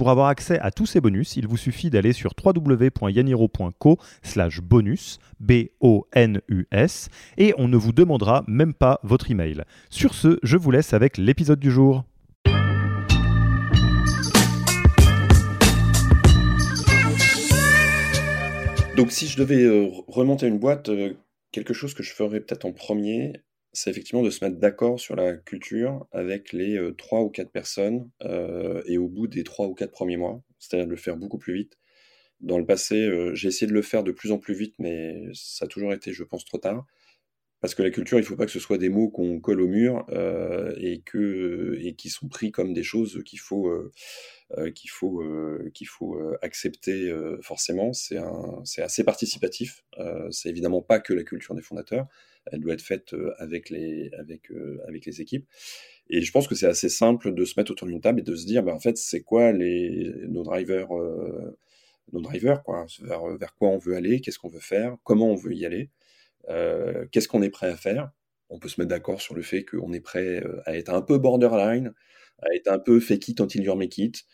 Pour avoir accès à tous ces bonus, il vous suffit d'aller sur www.yaniro.co slash bonus, B-O-N-U-S, et on ne vous demandera même pas votre email. Sur ce, je vous laisse avec l'épisode du jour. Donc si je devais euh, remonter une boîte, euh, quelque chose que je ferais peut-être en premier, c'est effectivement de se mettre d'accord sur la culture avec les euh, trois ou quatre personnes euh, et au bout des trois ou quatre premiers mois, c'est-à-dire de le faire beaucoup plus vite. Dans le passé, euh, j'ai essayé de le faire de plus en plus vite, mais ça a toujours été, je pense, trop tard. Parce que la culture, il ne faut pas que ce soit des mots qu'on colle au mur et, que, et qui sont pris comme des choses qu'il faut, qu'il faut, qu'il faut accepter forcément. C'est assez participatif. c'est évidemment pas que la culture des fondateurs elle doit être faite euh, avec les, avec, euh, avec les équipes. Et je pense que c'est assez simple de se mettre autour d'une table et de se dire, ben, en fait, c'est quoi les, nos drivers, euh, nos drivers quoi, vers, vers quoi on veut aller, qu'est-ce qu'on veut faire, comment on veut y aller, qu'est-ce qu'on est prêt à faire? On peut se mettre d'accord sur le fait qu'on est prêt à être un peu borderline, à être un peu fake it until you make it,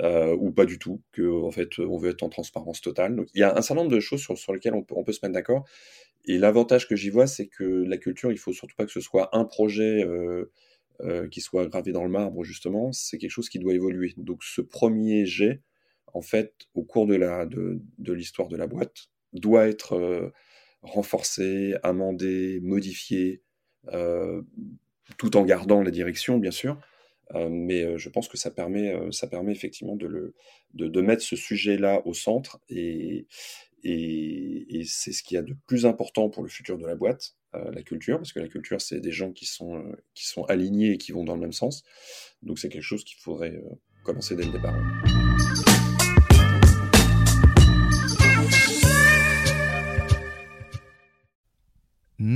ou pas du tout, que en fait on veut être en transparence totale. Donc il y a un certain nombre de choses sur, sur lesquelles on peut, se mettre d'accord. Et l'avantage que j'y vois, c'est que la culture, il faut surtout pas que ce soit un projet euh, euh, qui soit gravé dans le marbre, justement. C'est quelque chose qui doit évoluer. Donc, ce premier jet, en fait, au cours de l'histoire de la boîte, doit être euh, renforcé, amendé, modifié, tout en gardant la direction, bien sûr. mais je pense que ça permet, ça permet effectivement de, le, de, mettre ce sujet-là au centre et, et, c'est ce qu'il y a de plus important pour le futur de la boîte, euh, la culture, parce que la culture, c'est des gens qui sont, euh, qui sont alignés et qui vont dans le même sens. Donc c'est quelque chose qu'il faudrait euh, commencer dès le départ.